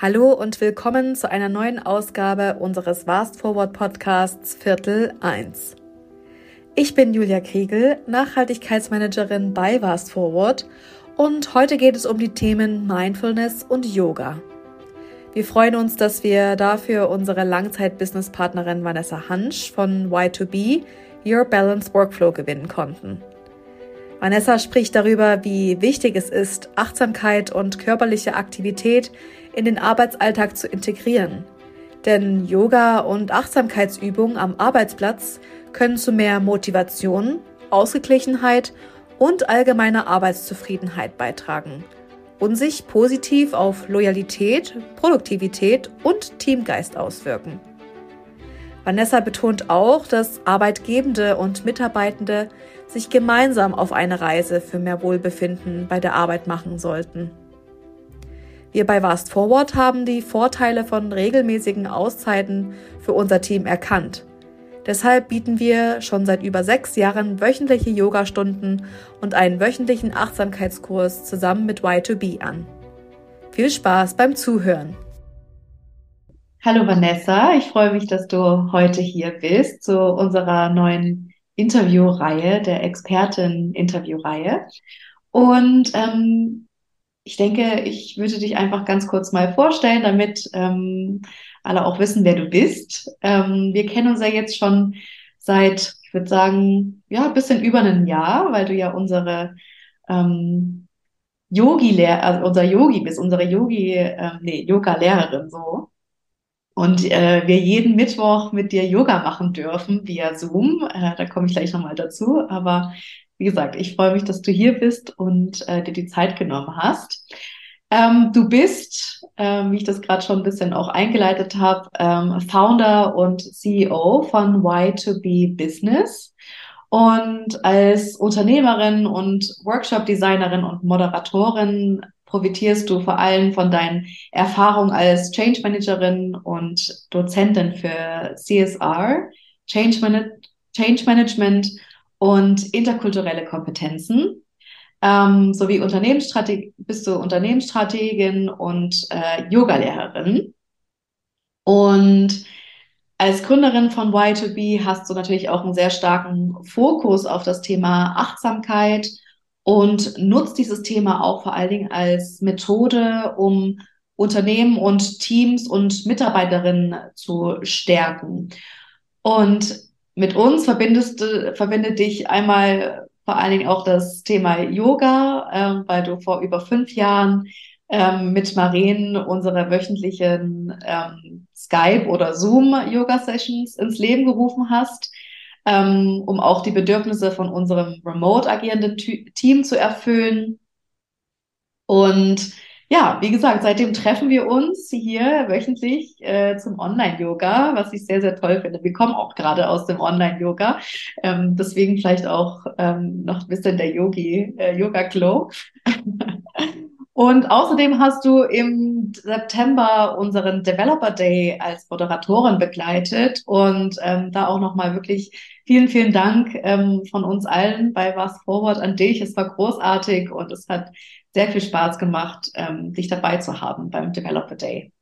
Hallo und willkommen zu einer neuen Ausgabe unseres Fast Forward Podcasts Viertel 1. Ich bin Julia Kriegel, Nachhaltigkeitsmanagerin bei Fast Forward und heute geht es um die Themen Mindfulness und Yoga. Wir freuen uns, dass wir dafür unsere Langzeit-Business-Partnerin Vanessa Hansch von Y2B Your Balance Workflow gewinnen konnten. Vanessa spricht darüber, wie wichtig es ist, Achtsamkeit und körperliche Aktivität in den Arbeitsalltag zu integrieren. Denn Yoga und Achtsamkeitsübungen am Arbeitsplatz können zu mehr Motivation, Ausgeglichenheit und allgemeiner Arbeitszufriedenheit beitragen und sich positiv auf Loyalität, Produktivität und Teamgeist auswirken. Vanessa betont auch, dass Arbeitgebende und Mitarbeitende sich gemeinsam auf eine Reise für mehr Wohlbefinden bei der Arbeit machen sollten. Wir bei Vast Forward haben die Vorteile von regelmäßigen Auszeiten für unser Team erkannt. Deshalb bieten wir schon seit über sechs Jahren wöchentliche Yogastunden und einen wöchentlichen Achtsamkeitskurs zusammen mit Y2B an. Viel Spaß beim Zuhören! Hallo Vanessa, ich freue mich, dass du heute hier bist zu unserer neuen Interviewreihe, der Expertin-Interviewreihe. Und ähm, ich denke, ich würde dich einfach ganz kurz mal vorstellen, damit ähm, alle auch wissen, wer du bist. Ähm, wir kennen uns ja jetzt schon seit, ich würde sagen, ja, ein bisschen über ein Jahr, weil du ja unsere ähm, Yogi-Lehr, also unser Yogi bist, unsere Yogi, äh, nee, Yoga-Lehrerin so. Und äh, wir jeden Mittwoch mit dir Yoga machen dürfen via Zoom. Äh, da komme ich gleich nochmal dazu. Aber wie gesagt, ich freue mich, dass du hier bist und äh, dir die Zeit genommen hast. Ähm, du bist, ähm, wie ich das gerade schon ein bisschen auch eingeleitet habe, ähm, Founder und CEO von Y2B Business. Und als Unternehmerin und Workshop-Designerin und Moderatorin profitierst du vor allem von deinen Erfahrungen als Change Managerin und Dozentin für CSR, Change, Man Change Management und interkulturelle Kompetenzen. Ähm, sowie Unternehmensstrategin, bist du Unternehmensstrategin und äh, Yogalehrerin. Und als Gründerin von Y2B hast du natürlich auch einen sehr starken Fokus auf das Thema Achtsamkeit und nutzt dieses Thema auch vor allen Dingen als Methode, um Unternehmen und Teams und Mitarbeiterinnen zu stärken. Und mit uns verbindest, verbindet dich einmal vor allen Dingen auch das Thema Yoga, äh, weil du vor über fünf Jahren ähm, mit Maren unsere wöchentlichen ähm, Skype- oder Zoom-Yoga-Sessions ins Leben gerufen hast, ähm, um auch die Bedürfnisse von unserem remote agierenden Team zu erfüllen. Und ja, wie gesagt, seitdem treffen wir uns hier wöchentlich äh, zum Online-Yoga, was ich sehr, sehr toll finde. Wir kommen auch gerade aus dem Online-Yoga, ähm, deswegen vielleicht auch ähm, noch ein bisschen der Yogi, äh, Yoga-Glow. Und außerdem hast du im September unseren Developer Day als Moderatorin begleitet und ähm, da auch nochmal wirklich vielen, vielen Dank ähm, von uns allen bei Was Forward an dich. Es war großartig und es hat sehr viel Spaß gemacht, ähm, dich dabei zu haben beim Developer Day.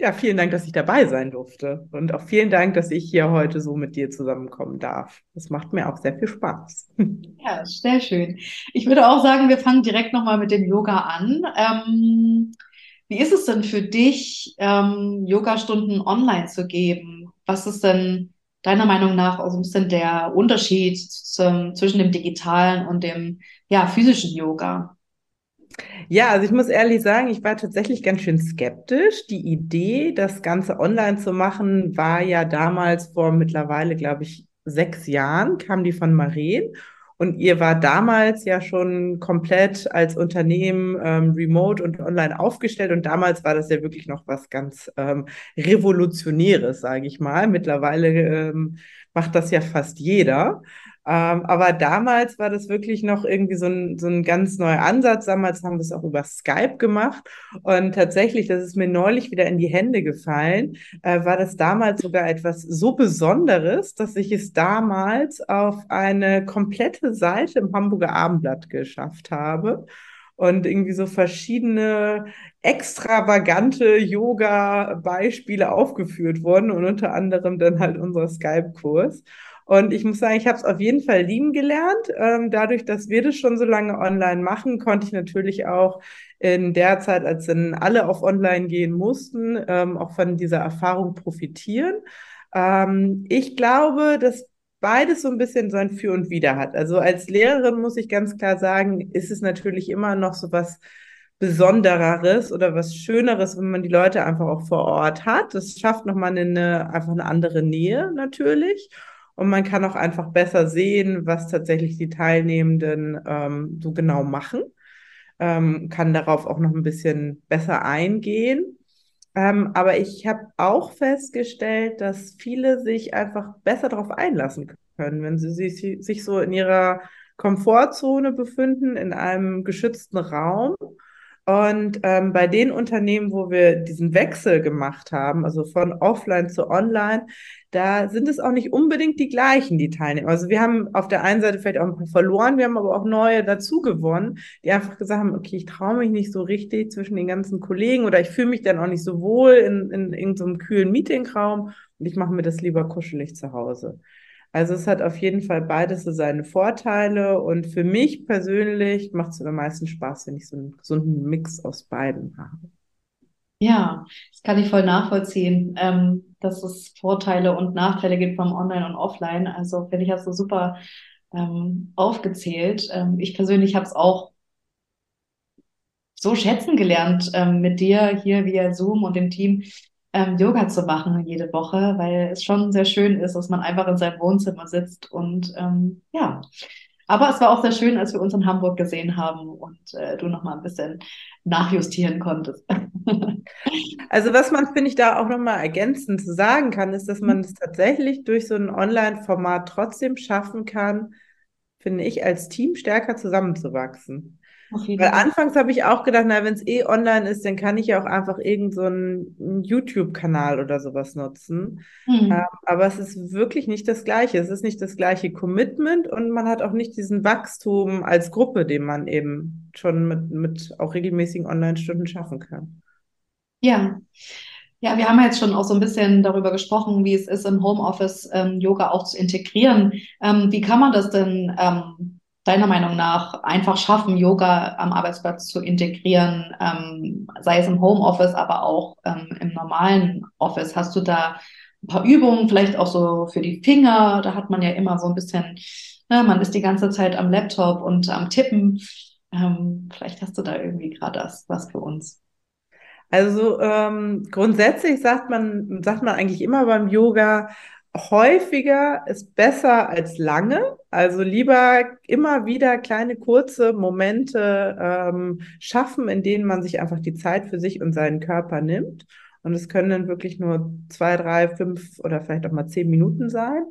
Ja, vielen Dank, dass ich dabei sein durfte. Und auch vielen Dank, dass ich hier heute so mit dir zusammenkommen darf. Das macht mir auch sehr viel Spaß. Ja, sehr schön. Ich würde auch sagen, wir fangen direkt nochmal mit dem Yoga an. Ähm, wie ist es denn für dich, ähm, Yogastunden online zu geben? Was ist denn deiner Meinung nach auch so ein bisschen der Unterschied zum, zwischen dem digitalen und dem ja, physischen Yoga? Ja, also ich muss ehrlich sagen, ich war tatsächlich ganz schön skeptisch. Die Idee, das Ganze online zu machen, war ja damals vor mittlerweile, glaube ich, sechs Jahren, kam die von Maren. Und ihr war damals ja schon komplett als Unternehmen ähm, remote und online aufgestellt. Und damals war das ja wirklich noch was ganz ähm, Revolutionäres, sage ich mal. Mittlerweile ähm, macht das ja fast jeder. Ähm, aber damals war das wirklich noch irgendwie so ein, so ein ganz neuer Ansatz. Damals haben wir es auch über Skype gemacht. Und tatsächlich, das ist mir neulich wieder in die Hände gefallen, äh, war das damals sogar etwas so Besonderes, dass ich es damals auf eine komplette Seite im Hamburger Abendblatt geschafft habe. und irgendwie so verschiedene extravagante Yoga-Beispiele aufgeführt wurden und unter anderem dann halt unser Skype-Kurs. Und ich muss sagen, ich habe es auf jeden Fall lieben gelernt. Ähm, dadurch, dass wir das schon so lange online machen, konnte ich natürlich auch in der Zeit, als dann alle auf online gehen mussten, ähm, auch von dieser Erfahrung profitieren. Ähm, ich glaube, dass beides so ein bisschen so ein Für und Wider hat. Also als Lehrerin muss ich ganz klar sagen, ist es natürlich immer noch so was Besondereres oder was Schöneres, wenn man die Leute einfach auch vor Ort hat. Das schafft nochmal eine, einfach eine andere Nähe natürlich. Und man kann auch einfach besser sehen, was tatsächlich die Teilnehmenden ähm, so genau machen. Ähm, kann darauf auch noch ein bisschen besser eingehen. Ähm, aber ich habe auch festgestellt, dass viele sich einfach besser darauf einlassen können, wenn sie sich, sich so in ihrer Komfortzone befinden, in einem geschützten Raum und ähm, bei den Unternehmen, wo wir diesen Wechsel gemacht haben, also von offline zu online, da sind es auch nicht unbedingt die gleichen, die teilnehmen. Also wir haben auf der einen Seite vielleicht auch ein paar verloren, wir haben aber auch neue dazu gewonnen, die einfach gesagt haben, okay, ich traue mich nicht so richtig zwischen den ganzen Kollegen oder ich fühle mich dann auch nicht so wohl in, in, in irgendeinem kühlen Meetingraum und ich mache mir das lieber kuschelig zu Hause. Also es hat auf jeden Fall beides so seine Vorteile und für mich persönlich macht es am meisten Spaß, wenn ich so einen gesunden Mix aus beiden habe. Ja, das kann ich voll nachvollziehen, ähm, dass es Vorteile und Nachteile gibt vom Online und Offline. Also finde ich, hast du super ähm, aufgezählt. Ähm, ich persönlich habe es auch so schätzen gelernt ähm, mit dir hier via Zoom und dem Team, ähm, Yoga zu machen jede Woche, weil es schon sehr schön ist, dass man einfach in seinem Wohnzimmer sitzt und ähm, ja. Aber es war auch sehr schön, als wir uns in Hamburg gesehen haben und äh, du noch mal ein bisschen nachjustieren konntest. also was man, finde ich, da auch noch mal ergänzend zu sagen kann, ist, dass man es tatsächlich durch so ein Online-Format trotzdem schaffen kann, finde ich, als Team stärker zusammenzuwachsen. Weil anfangs habe ich auch gedacht, na, wenn es eh online ist, dann kann ich ja auch einfach irgendeinen so YouTube-Kanal oder sowas nutzen. Mhm. Ähm, aber es ist wirklich nicht das Gleiche. Es ist nicht das gleiche Commitment und man hat auch nicht diesen Wachstum als Gruppe, den man eben schon mit, mit auch regelmäßigen Online-Stunden schaffen kann. Ja. Ja, wir haben jetzt schon auch so ein bisschen darüber gesprochen, wie es ist, im Homeoffice ähm, Yoga auch zu integrieren. Ähm, wie kann man das denn ähm, deiner Meinung nach einfach schaffen, Yoga am Arbeitsplatz zu integrieren, ähm, sei es im Homeoffice, aber auch ähm, im normalen Office? Hast du da ein paar Übungen, vielleicht auch so für die Finger? Da hat man ja immer so ein bisschen, ne, man ist die ganze Zeit am Laptop und am Tippen. Ähm, vielleicht hast du da irgendwie gerade was, was für uns. Also ähm, grundsätzlich sagt man, sagt man eigentlich immer beim Yoga, häufiger ist besser als lange. Also lieber immer wieder kleine kurze Momente ähm, schaffen, in denen man sich einfach die Zeit für sich und seinen Körper nimmt. Und es können dann wirklich nur zwei, drei, fünf oder vielleicht auch mal zehn Minuten sein.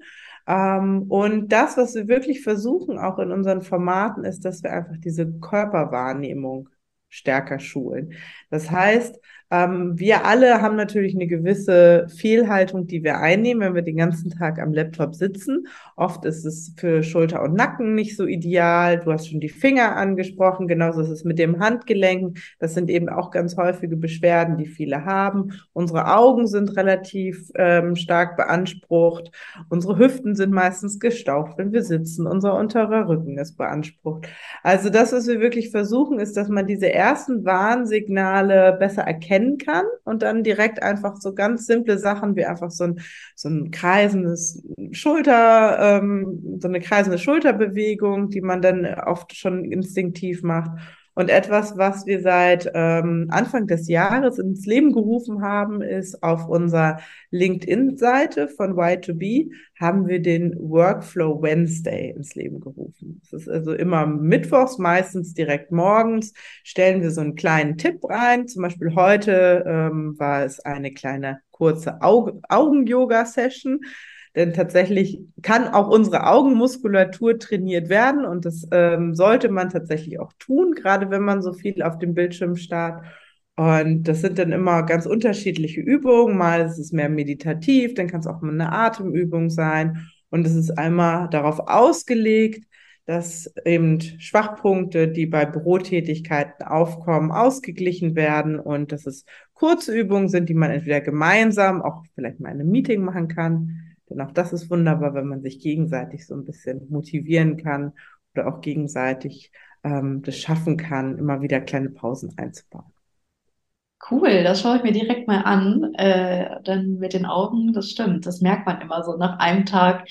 Ähm, und das, was wir wirklich versuchen, auch in unseren Formaten, ist, dass wir einfach diese Körperwahrnehmung stärker schulen. Das heißt, ähm, wir alle haben natürlich eine gewisse Fehlhaltung, die wir einnehmen, wenn wir den ganzen Tag am Laptop sitzen. Oft ist es für Schulter und Nacken nicht so ideal. Du hast schon die Finger angesprochen, genauso ist es mit dem Handgelenken. Das sind eben auch ganz häufige Beschwerden, die viele haben. Unsere Augen sind relativ ähm, stark beansprucht. Unsere Hüften sind meistens gestaucht, wenn wir sitzen. Unser unterer Rücken ist beansprucht. Also das, was wir wirklich versuchen, ist, dass man diese ersten Warnsignale besser erkennt erkennen kann und dann direkt einfach so ganz simple Sachen wie einfach so ein, so ein kreisendes Schulter, ähm, so eine kreisende Schulterbewegung, die man dann oft schon instinktiv macht und etwas, was wir seit ähm, Anfang des Jahres ins Leben gerufen haben, ist auf unserer LinkedIn-Seite von Y2B haben wir den Workflow Wednesday ins Leben gerufen. Das ist also immer mittwochs, meistens direkt morgens, stellen wir so einen kleinen Tipp rein. Zum Beispiel heute ähm, war es eine kleine kurze Augen-Yoga-Session. Denn tatsächlich kann auch unsere Augenmuskulatur trainiert werden und das ähm, sollte man tatsächlich auch tun, gerade wenn man so viel auf dem Bildschirm starrt. Und das sind dann immer ganz unterschiedliche Übungen. Mal ist es mehr meditativ, dann kann es auch mal eine Atemübung sein. Und es ist einmal darauf ausgelegt, dass eben Schwachpunkte, die bei Bürotätigkeiten aufkommen, ausgeglichen werden und dass es kurze Übungen sind, die man entweder gemeinsam, auch vielleicht mal in einem Meeting machen kann. Denn auch das ist wunderbar, wenn man sich gegenseitig so ein bisschen motivieren kann oder auch gegenseitig ähm, das schaffen kann, immer wieder kleine Pausen einzubauen. Cool, das schaue ich mir direkt mal an. Äh, dann mit den Augen, das stimmt. Das merkt man immer so nach einem Tag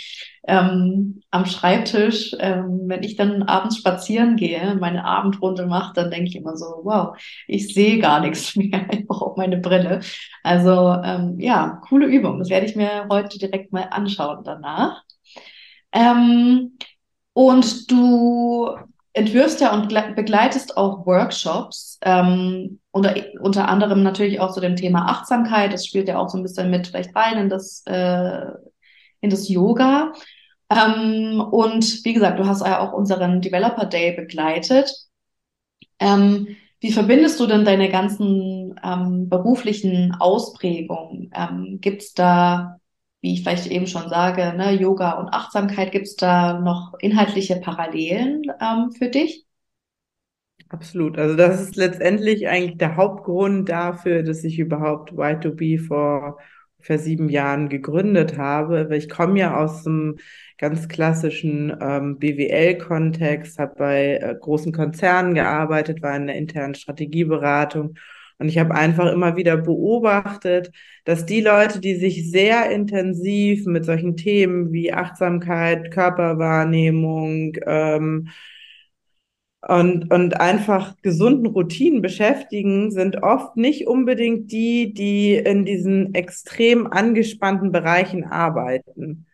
ähm, am Schreibtisch. Ähm, wenn ich dann abends spazieren gehe, meine Abendrunde mache, dann denke ich immer so, wow, ich sehe gar nichts mehr. Ich brauche meine Brille. Also ähm, ja, coole Übung. Das werde ich mir heute direkt mal anschauen danach. Ähm, und du entwirfst ja und begleitest auch Workshops, ähm, unter, unter anderem natürlich auch zu dem Thema Achtsamkeit. Das spielt ja auch so ein bisschen mit vielleicht rein in das, äh, in das Yoga. Ähm, und wie gesagt, du hast ja auch unseren Developer Day begleitet. Ähm, wie verbindest du denn deine ganzen ähm, beruflichen Ausprägungen? Ähm, Gibt es da wie ich vielleicht eben schon sage, ne, Yoga und Achtsamkeit, gibt es da noch inhaltliche Parallelen ähm, für dich? Absolut. Also das ist letztendlich eigentlich der Hauptgrund dafür, dass ich überhaupt Y2B vor ungefähr sieben Jahren gegründet habe. Ich komme ja aus einem ganz klassischen ähm, BWL-Kontext, habe bei äh, großen Konzernen gearbeitet, war in der internen Strategieberatung und ich habe einfach immer wieder beobachtet, dass die Leute, die sich sehr intensiv mit solchen Themen wie Achtsamkeit, Körperwahrnehmung ähm, und, und einfach gesunden Routinen beschäftigen, sind oft nicht unbedingt die, die in diesen extrem angespannten Bereichen arbeiten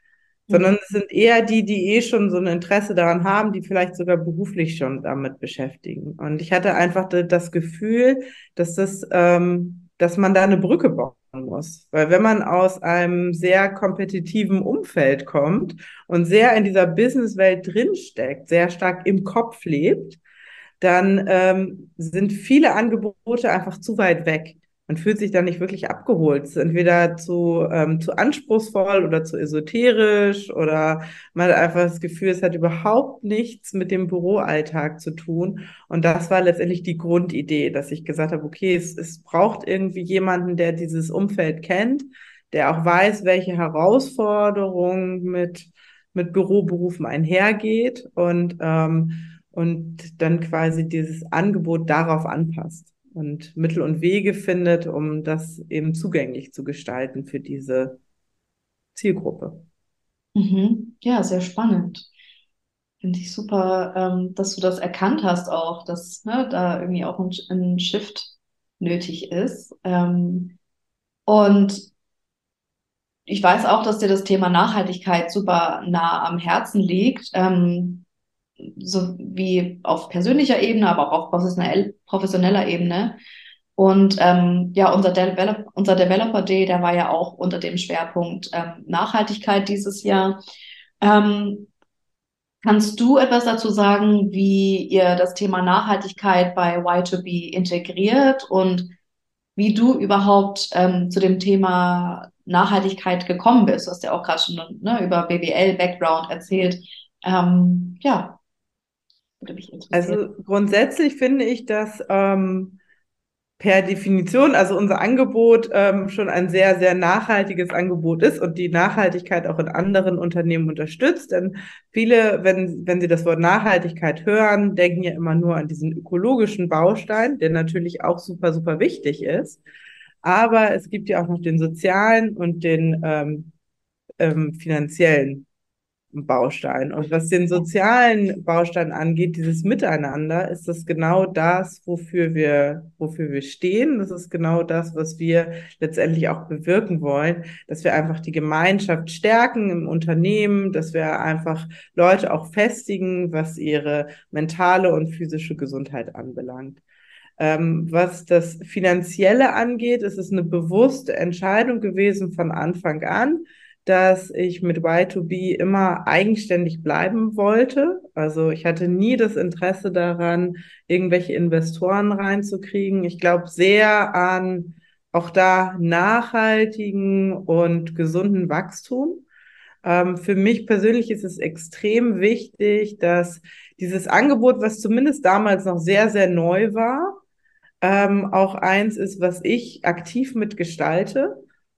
sondern es sind eher die, die eh schon so ein Interesse daran haben, die vielleicht sogar beruflich schon damit beschäftigen. Und ich hatte einfach das Gefühl, dass das, ähm, dass man da eine Brücke bauen muss. Weil wenn man aus einem sehr kompetitiven Umfeld kommt und sehr in dieser Businesswelt drinsteckt, sehr stark im Kopf lebt, dann ähm, sind viele Angebote einfach zu weit weg man fühlt sich da nicht wirklich abgeholt. Es ist entweder zu, ähm, zu anspruchsvoll oder zu esoterisch oder man hat einfach das Gefühl, es hat überhaupt nichts mit dem Büroalltag zu tun. Und das war letztendlich die Grundidee, dass ich gesagt habe, okay, es, es braucht irgendwie jemanden, der dieses Umfeld kennt, der auch weiß, welche Herausforderungen mit, mit Büroberufen einhergeht und, ähm, und dann quasi dieses Angebot darauf anpasst und Mittel und Wege findet, um das eben zugänglich zu gestalten für diese Zielgruppe. Mhm. Ja, sehr spannend. Finde ich super, ähm, dass du das erkannt hast auch, dass ne, da irgendwie auch ein, ein Shift nötig ist. Ähm, und ich weiß auch, dass dir das Thema Nachhaltigkeit super nah am Herzen liegt. Ähm, so wie auf persönlicher Ebene, aber auch auf professionell, professioneller Ebene. Und ähm, ja, unser, Develop unser Developer Day, der war ja auch unter dem Schwerpunkt ähm, Nachhaltigkeit dieses Jahr. Ähm, kannst du etwas dazu sagen, wie ihr das Thema Nachhaltigkeit bei Y2B integriert und wie du überhaupt ähm, zu dem Thema Nachhaltigkeit gekommen bist? Du hast ja auch gerade schon ne, über BWL-Background erzählt. Ähm, ja, also grundsätzlich finde ich, dass ähm, per Definition, also unser Angebot ähm, schon ein sehr, sehr nachhaltiges Angebot ist und die Nachhaltigkeit auch in anderen Unternehmen unterstützt. Denn viele, wenn, wenn sie das Wort Nachhaltigkeit hören, denken ja immer nur an diesen ökologischen Baustein, der natürlich auch super, super wichtig ist. Aber es gibt ja auch noch den sozialen und den ähm, ähm, finanziellen Baustein. Und was den sozialen Baustein angeht, dieses Miteinander, ist das genau das, wofür wir, wofür wir stehen. Das ist genau das, was wir letztendlich auch bewirken wollen, dass wir einfach die Gemeinschaft stärken im Unternehmen, dass wir einfach Leute auch festigen, was ihre mentale und physische Gesundheit anbelangt. Ähm, was das Finanzielle angeht, ist es eine bewusste Entscheidung gewesen von Anfang an, dass ich mit Y2B immer eigenständig bleiben wollte. Also ich hatte nie das Interesse daran, irgendwelche Investoren reinzukriegen. Ich glaube sehr an auch da nachhaltigen und gesunden Wachstum. Ähm, für mich persönlich ist es extrem wichtig, dass dieses Angebot, was zumindest damals noch sehr, sehr neu war, ähm, auch eins ist, was ich aktiv mitgestalte.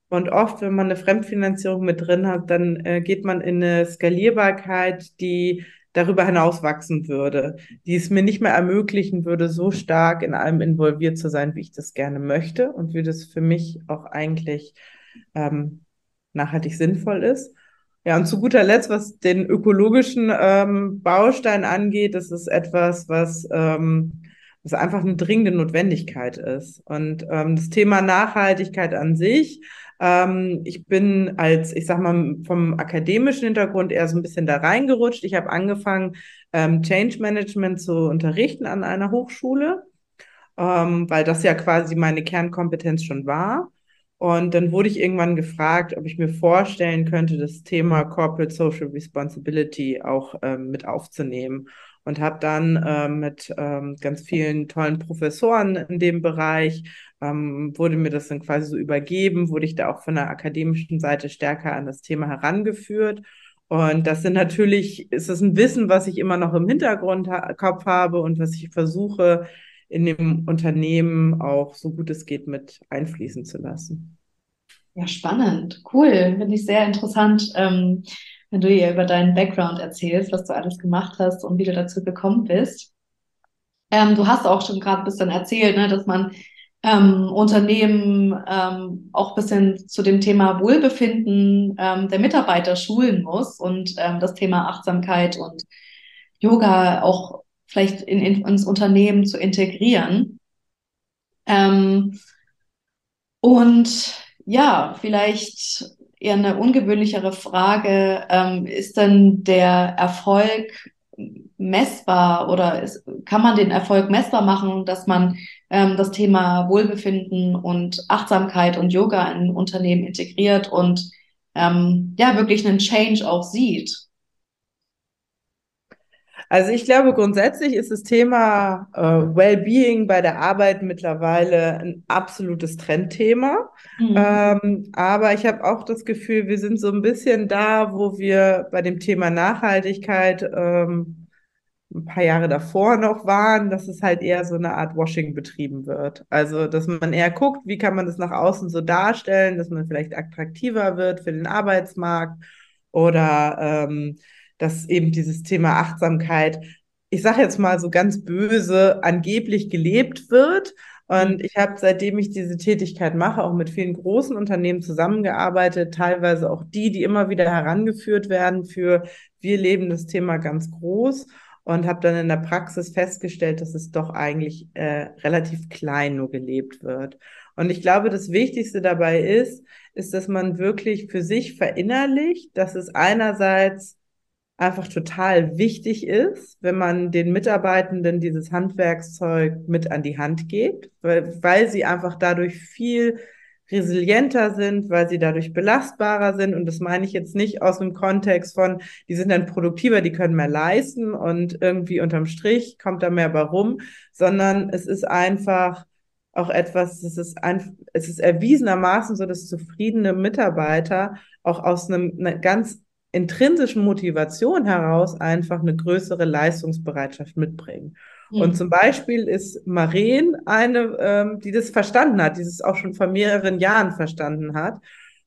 Und oft, wenn man eine Fremdfinanzierung mit drin hat, dann äh, geht man in eine Skalierbarkeit, die darüber hinaus wachsen würde, die es mir nicht mehr ermöglichen würde, so stark in allem involviert zu sein, wie ich das gerne möchte und wie das für mich auch eigentlich ähm, nachhaltig sinnvoll ist. Ja, und zu guter Letzt, was den ökologischen ähm, Baustein angeht, das ist etwas, was, ähm, was einfach eine dringende Notwendigkeit ist. Und ähm, das Thema Nachhaltigkeit an sich, ähm, ich bin als, ich sag mal, vom akademischen Hintergrund eher so ein bisschen da reingerutscht. Ich habe angefangen, ähm, Change Management zu unterrichten an einer Hochschule, ähm, weil das ja quasi meine Kernkompetenz schon war. Und dann wurde ich irgendwann gefragt, ob ich mir vorstellen könnte, das Thema Corporate Social Responsibility auch ähm, mit aufzunehmen. Und habe dann ähm, mit ähm, ganz vielen tollen Professoren in dem Bereich, ähm, wurde mir das dann quasi so übergeben, wurde ich da auch von der akademischen Seite stärker an das Thema herangeführt. Und das sind natürlich, ist das ein Wissen, was ich immer noch im Hintergrundkopf habe und was ich versuche, in dem Unternehmen auch so gut es geht mit einfließen zu lassen. Ja, spannend, cool, finde ich sehr interessant, ähm, wenn du ihr über deinen Background erzählst, was du alles gemacht hast und wie du dazu gekommen bist. Ähm, du hast auch schon gerade ein bisschen erzählt, ne, dass man ähm, Unternehmen ähm, auch ein bisschen zu dem Thema Wohlbefinden ähm, der Mitarbeiter schulen muss und ähm, das Thema Achtsamkeit und Yoga auch vielleicht in, in, ins Unternehmen zu integrieren. Ähm, und ja, vielleicht eher eine ungewöhnlichere Frage, ähm, ist denn der Erfolg messbar oder ist, kann man den Erfolg messbar machen, dass man ähm, das Thema Wohlbefinden und Achtsamkeit und Yoga in Unternehmen integriert und ähm, ja, wirklich einen Change auch sieht? Also ich glaube, grundsätzlich ist das Thema äh, Wellbeing bei der Arbeit mittlerweile ein absolutes Trendthema. Mhm. Ähm, aber ich habe auch das Gefühl, wir sind so ein bisschen da, wo wir bei dem Thema Nachhaltigkeit ähm, ein paar Jahre davor noch waren, dass es halt eher so eine Art Washing betrieben wird. Also, dass man eher guckt, wie kann man das nach außen so darstellen, dass man vielleicht attraktiver wird für den Arbeitsmarkt oder ähm, dass eben dieses Thema Achtsamkeit, ich sage jetzt mal so ganz böse, angeblich gelebt wird. Und mhm. ich habe, seitdem ich diese Tätigkeit mache, auch mit vielen großen Unternehmen zusammengearbeitet, teilweise auch die, die immer wieder herangeführt werden für wir leben das Thema ganz groß und habe dann in der Praxis festgestellt, dass es doch eigentlich äh, relativ klein nur gelebt wird. Und ich glaube, das Wichtigste dabei ist, ist, dass man wirklich für sich verinnerlicht, dass es einerseits einfach total wichtig ist, wenn man den Mitarbeitenden dieses Handwerkszeug mit an die Hand gibt, weil, weil sie einfach dadurch viel resilienter sind, weil sie dadurch belastbarer sind. Und das meine ich jetzt nicht aus dem Kontext von, die sind dann produktiver, die können mehr leisten und irgendwie unterm Strich kommt da mehr bei rum, sondern es ist einfach auch etwas, es ist ein, es ist erwiesenermaßen so, dass zufriedene Mitarbeiter auch aus einem, ganz intrinsischen Motivation heraus einfach eine größere Leistungsbereitschaft mitbringen. Mhm. Und zum Beispiel ist Maren eine, ähm, die das verstanden hat, die es auch schon vor mehreren Jahren verstanden hat.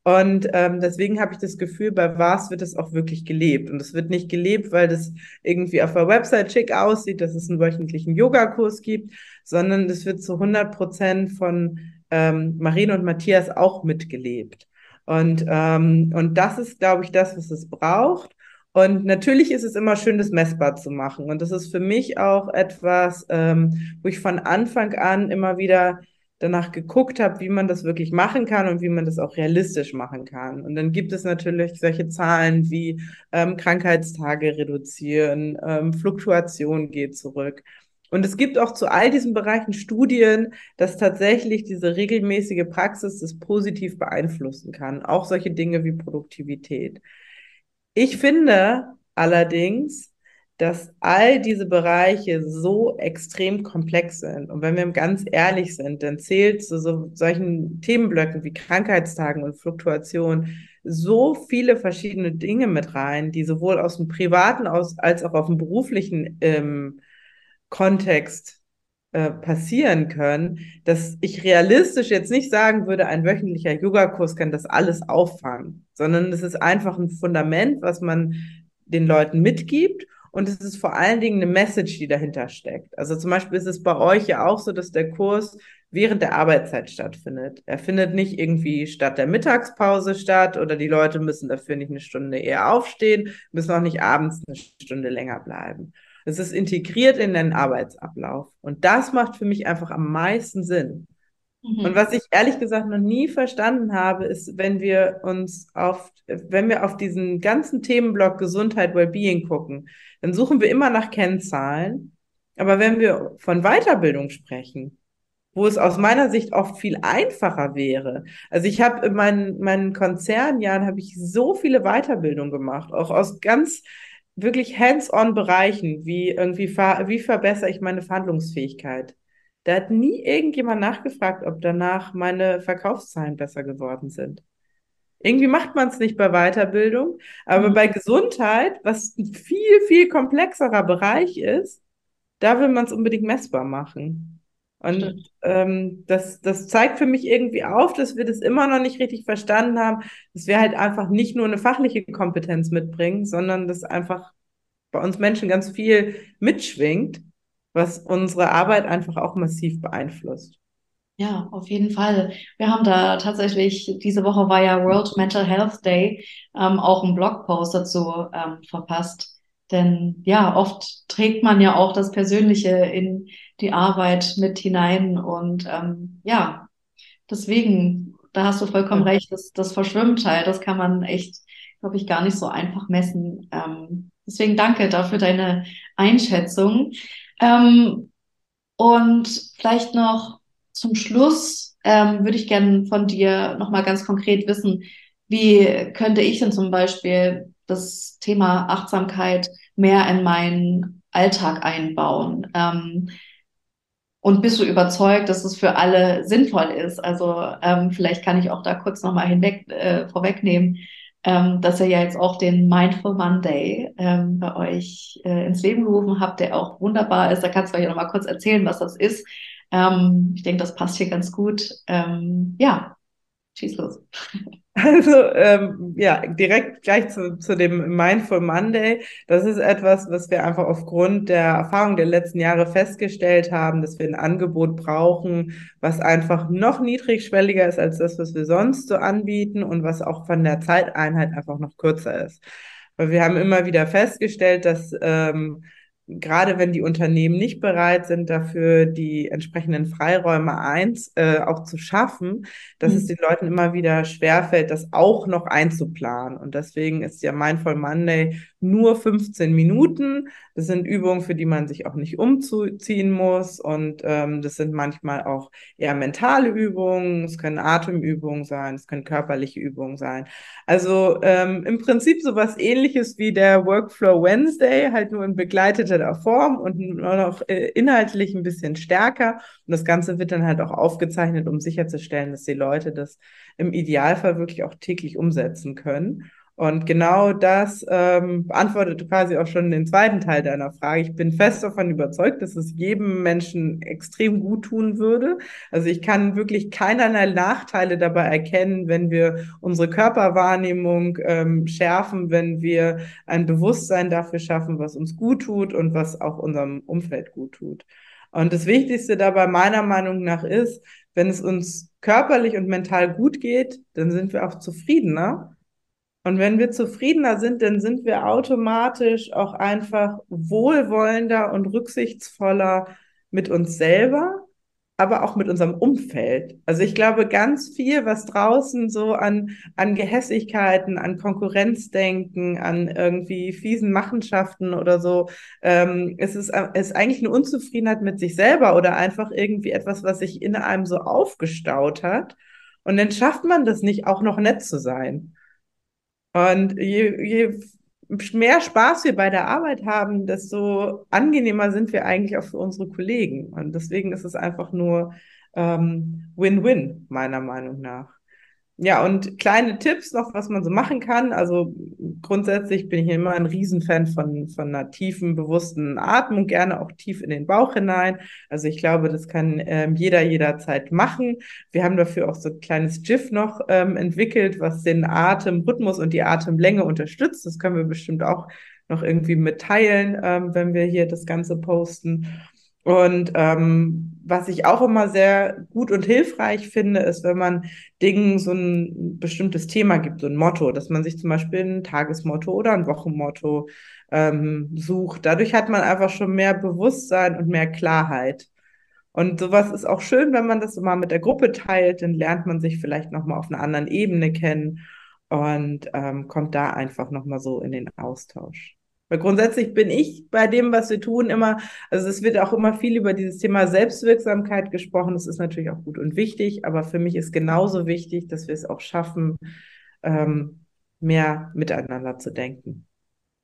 Und ähm, deswegen habe ich das Gefühl, bei Was wird es auch wirklich gelebt. Und es wird nicht gelebt, weil das irgendwie auf der Website schick aussieht, dass es einen wöchentlichen Yogakurs gibt, sondern es wird zu 100 Prozent von ähm, Marien und Matthias auch mitgelebt. Und, ähm, und das ist, glaube ich, das, was es braucht. Und natürlich ist es immer schön, das messbar zu machen. Und das ist für mich auch etwas, ähm, wo ich von Anfang an immer wieder danach geguckt habe, wie man das wirklich machen kann und wie man das auch realistisch machen kann. Und dann gibt es natürlich solche Zahlen wie ähm, Krankheitstage reduzieren, ähm, Fluktuation geht zurück. Und es gibt auch zu all diesen Bereichen Studien, dass tatsächlich diese regelmäßige Praxis das positiv beeinflussen kann. Auch solche Dinge wie Produktivität. Ich finde allerdings, dass all diese Bereiche so extrem komplex sind. Und wenn wir ganz ehrlich sind, dann zählt zu so solchen Themenblöcken wie Krankheitstagen und Fluktuation so viele verschiedene Dinge mit rein, die sowohl aus dem privaten als auch auf dem beruflichen ähm, Kontext äh, passieren können, dass ich realistisch jetzt nicht sagen würde, ein wöchentlicher Yogakurs kann das alles auffangen, sondern es ist einfach ein Fundament, was man den Leuten mitgibt und es ist vor allen Dingen eine Message, die dahinter steckt. Also zum Beispiel ist es bei euch ja auch so, dass der Kurs während der Arbeitszeit stattfindet. Er findet nicht irgendwie statt der Mittagspause statt oder die Leute müssen dafür nicht eine Stunde eher aufstehen, müssen auch nicht abends eine Stunde länger bleiben. Es ist integriert in den Arbeitsablauf. Und das macht für mich einfach am meisten Sinn. Mhm. Und was ich ehrlich gesagt noch nie verstanden habe, ist, wenn wir uns auf, wenn wir auf diesen ganzen Themenblock Gesundheit, Wellbeing gucken, dann suchen wir immer nach Kennzahlen. Aber wenn wir von Weiterbildung sprechen, wo es aus meiner Sicht oft viel einfacher wäre. Also ich habe in meinen, meinen Konzernjahren habe ich so viele Weiterbildungen gemacht, auch aus ganz wirklich hands-on Bereichen, wie irgendwie, wie verbessere ich meine Verhandlungsfähigkeit. Da hat nie irgendjemand nachgefragt, ob danach meine Verkaufszahlen besser geworden sind. Irgendwie macht man es nicht bei Weiterbildung, aber mhm. bei Gesundheit, was ein viel, viel komplexerer Bereich ist, da will man es unbedingt messbar machen. Und ähm, das, das zeigt für mich irgendwie auf, dass wir das immer noch nicht richtig verstanden haben, dass wir halt einfach nicht nur eine fachliche Kompetenz mitbringen, sondern dass einfach bei uns Menschen ganz viel mitschwingt, was unsere Arbeit einfach auch massiv beeinflusst. Ja, auf jeden Fall. Wir haben da tatsächlich, diese Woche war ja World Mental Health Day, ähm, auch einen Blogpost dazu ähm, verpasst. Denn ja, oft trägt man ja auch das Persönliche in die Arbeit mit hinein. Und ähm, ja, deswegen, da hast du vollkommen ja. recht, das, das verschwimmt halt. Das kann man echt, glaube ich, gar nicht so einfach messen. Ähm, deswegen danke dafür deine Einschätzung. Ähm, und vielleicht noch zum Schluss ähm, würde ich gerne von dir nochmal ganz konkret wissen, wie könnte ich denn zum Beispiel das Thema Achtsamkeit mehr in meinen Alltag einbauen? Ähm, und bist du überzeugt, dass es für alle sinnvoll ist? Also ähm, vielleicht kann ich auch da kurz nochmal hinweg äh, vorwegnehmen, ähm, dass ihr ja jetzt auch den Mindful Monday ähm, bei euch äh, ins Leben gerufen habt, der auch wunderbar ist. Da kannst du euch nochmal kurz erzählen, was das ist. Ähm, ich denke, das passt hier ganz gut. Ähm, ja, schieß los. Also ähm, ja, direkt gleich zu, zu dem Mindful Monday. Das ist etwas, was wir einfach aufgrund der Erfahrung der letzten Jahre festgestellt haben, dass wir ein Angebot brauchen, was einfach noch niedrigschwelliger ist als das, was wir sonst so anbieten und was auch von der Zeiteinheit einfach noch kürzer ist. Weil wir haben immer wieder festgestellt, dass ähm, gerade wenn die Unternehmen nicht bereit sind, dafür die entsprechenden Freiräume eins äh, auch zu schaffen, dass mhm. es den Leuten immer wieder schwerfällt, das auch noch einzuplanen. Und deswegen ist ja Mindful Monday nur 15 Minuten. Das sind Übungen, für die man sich auch nicht umziehen muss. Und ähm, das sind manchmal auch eher mentale Übungen. Es können Atemübungen sein, es können körperliche Übungen sein. Also ähm, im Prinzip sowas ähnliches wie der Workflow Wednesday, halt nur in begleiteter Form und noch äh, inhaltlich ein bisschen stärker. Und das Ganze wird dann halt auch aufgezeichnet, um sicherzustellen, dass die Leute das im Idealfall wirklich auch täglich umsetzen können. Und genau das ähm, beantwortet quasi auch schon den zweiten Teil deiner Frage. Ich bin fest davon überzeugt, dass es jedem Menschen extrem gut tun würde. Also ich kann wirklich keinerlei Nachteile dabei erkennen, wenn wir unsere Körperwahrnehmung ähm, schärfen, wenn wir ein Bewusstsein dafür schaffen, was uns gut tut und was auch unserem Umfeld gut tut. Und das Wichtigste dabei meiner Meinung nach ist, wenn es uns körperlich und mental gut geht, dann sind wir auch zufriedener und wenn wir zufriedener sind, dann sind wir automatisch auch einfach wohlwollender und rücksichtsvoller mit uns selber, aber auch mit unserem Umfeld. Also ich glaube, ganz viel, was draußen so an, an Gehässigkeiten, an Konkurrenzdenken, an irgendwie fiesen Machenschaften oder so, ähm, es ist, ist eigentlich eine Unzufriedenheit mit sich selber oder einfach irgendwie etwas, was sich in einem so aufgestaut hat. Und dann schafft man das nicht, auch noch nett zu sein. Und je, je mehr Spaß wir bei der Arbeit haben, desto angenehmer sind wir eigentlich auch für unsere Kollegen. Und deswegen ist es einfach nur ähm, Win-Win, meiner Meinung nach. Ja, und kleine Tipps noch, was man so machen kann. Also grundsätzlich bin ich immer ein Riesenfan von, von einer tiefen, bewussten Atmung, gerne auch tief in den Bauch hinein. Also ich glaube, das kann ähm, jeder jederzeit machen. Wir haben dafür auch so ein kleines GIF noch ähm, entwickelt, was den Atemrhythmus und die Atemlänge unterstützt. Das können wir bestimmt auch noch irgendwie mitteilen, ähm, wenn wir hier das Ganze posten. Und ähm, was ich auch immer sehr gut und hilfreich finde, ist, wenn man Dingen so ein bestimmtes Thema gibt, so ein Motto, dass man sich zum Beispiel ein Tagesmotto oder ein Wochenmotto ähm, sucht. Dadurch hat man einfach schon mehr Bewusstsein und mehr Klarheit. Und sowas ist auch schön, wenn man das immer mit der Gruppe teilt, dann lernt man sich vielleicht nochmal auf einer anderen Ebene kennen und ähm, kommt da einfach nochmal so in den Austausch. Weil grundsätzlich bin ich bei dem, was wir tun, immer, also es wird auch immer viel über dieses Thema Selbstwirksamkeit gesprochen. Das ist natürlich auch gut und wichtig, aber für mich ist genauso wichtig, dass wir es auch schaffen, ähm, mehr miteinander zu denken.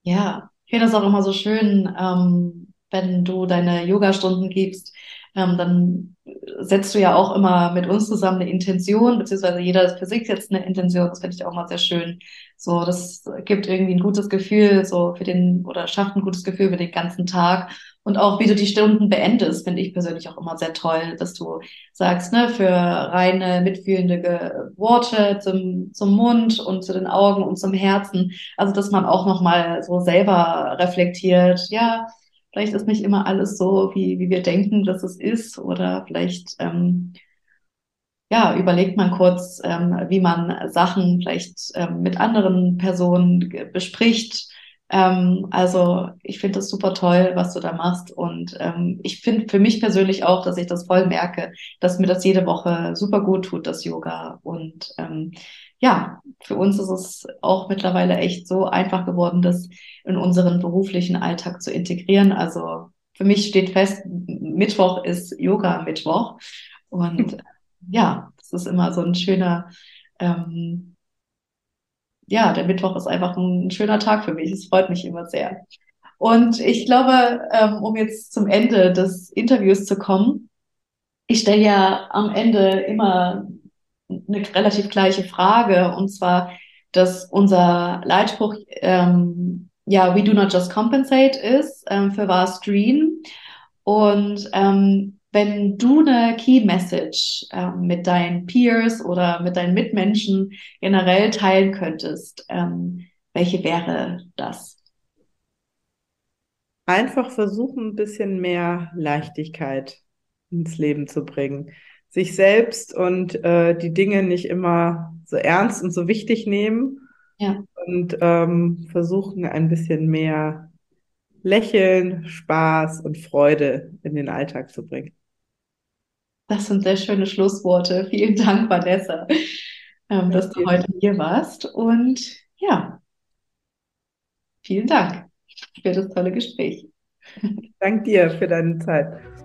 Ja, ich finde das auch immer so schön, ähm, wenn du deine Yoga-Stunden gibst, ähm, dann setzt du ja auch immer mit uns zusammen eine Intention, beziehungsweise jeder für sich setzt eine Intention. Das finde ich auch mal sehr schön. So, das gibt irgendwie ein gutes Gefühl, so für den, oder schafft ein gutes Gefühl für den ganzen Tag. Und auch wie du die Stunden beendest, finde ich persönlich auch immer sehr toll, dass du sagst, ne, für reine, mitfühlende Worte zum, zum Mund und zu den Augen und zum Herzen. Also, dass man auch nochmal so selber reflektiert, ja, Vielleicht ist nicht immer alles so, wie, wie wir denken, dass es ist. Oder vielleicht ähm, ja, überlegt man kurz, ähm, wie man Sachen vielleicht ähm, mit anderen Personen bespricht. Ähm, also ich finde das super toll, was du da machst. Und ähm, ich finde für mich persönlich auch, dass ich das voll merke, dass mir das jede Woche super gut tut, das Yoga. Und ähm, ja, für uns ist es auch mittlerweile echt so einfach geworden, das in unseren beruflichen Alltag zu integrieren. Also für mich steht fest, Mittwoch ist Yoga-Mittwoch. Und ja, das ist immer so ein schöner, ähm, ja, der Mittwoch ist einfach ein schöner Tag für mich. Es freut mich immer sehr. Und ich glaube, ähm, um jetzt zum Ende des Interviews zu kommen, ich stelle ja am Ende immer eine relativ gleiche Frage, und zwar, dass unser Leitspruch ähm, ja, we do not just compensate ist ähm, für was Dream. Und ähm, wenn du eine Key Message ähm, mit deinen Peers oder mit deinen Mitmenschen generell teilen könntest, ähm, welche wäre das? Einfach versuchen, ein bisschen mehr Leichtigkeit ins Leben zu bringen sich selbst und äh, die Dinge nicht immer so ernst und so wichtig nehmen ja. und ähm, versuchen ein bisschen mehr Lächeln, Spaß und Freude in den Alltag zu bringen. Das sind sehr schöne Schlussworte. Vielen Dank, Vanessa, ähm, dass du heute hier warst. Und ja, vielen Dank für das tolle Gespräch. Dank dir für deine Zeit.